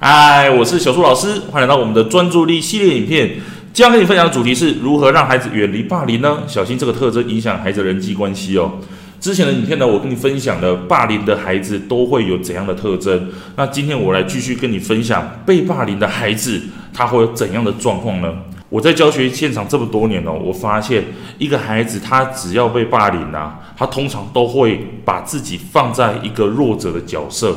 嗨，我是小树老师，欢迎来到我们的专注力系列影片。今天跟你分享的主题是如何让孩子远离霸凌呢？小心这个特征影响孩子的人际关系哦。之前的影片呢，我跟你分享了霸凌的孩子都会有怎样的特征。那今天我来继续跟你分享被霸凌的孩子他会有怎样的状况呢？我在教学现场这么多年哦，我发现一个孩子他只要被霸凌啊，他通常都会把自己放在一个弱者的角色。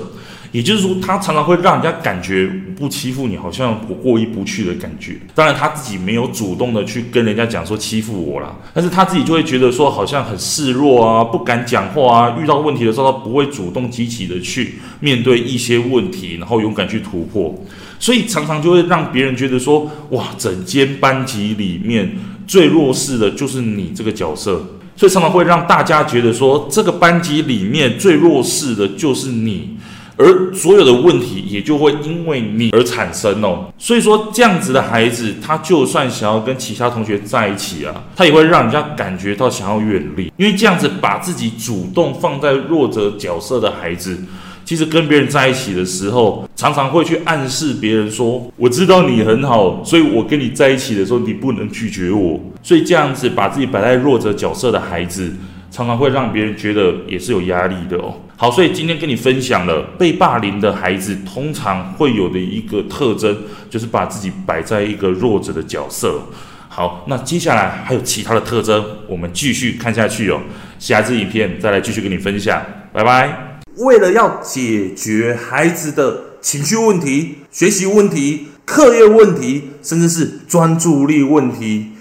也就是说，他常常会让人家感觉不欺负你，好像我过意不去的感觉。当然，他自己没有主动的去跟人家讲说欺负我啦，但是他自己就会觉得说好像很示弱啊，不敢讲话啊。遇到问题的时候，他不会主动积极的去面对一些问题，然后勇敢去突破。所以常常就会让别人觉得说，哇，整间班级里面最弱势的就是你这个角色。所以常常会让大家觉得说，这个班级里面最弱势的就是你。而所有的问题也就会因为你而产生哦，所以说这样子的孩子，他就算想要跟其他同学在一起啊，他也会让人家感觉到想要远离，因为这样子把自己主动放在弱者角色的孩子，其实跟别人在一起的时候，常常会去暗示别人说，我知道你很好，所以我跟你在一起的时候，你不能拒绝我，所以这样子把自己摆在弱者角色的孩子。常常会让别人觉得也是有压力的哦。好，所以今天跟你分享了被霸凌的孩子通常会有的一个特征，就是把自己摆在一个弱者的角色。好，那接下来还有其他的特征，我们继续看下去哦。下一支影片再来继续跟你分享，拜拜。为了要解决孩子的情绪问题、学习问题、课业问题，甚至是专注力问题。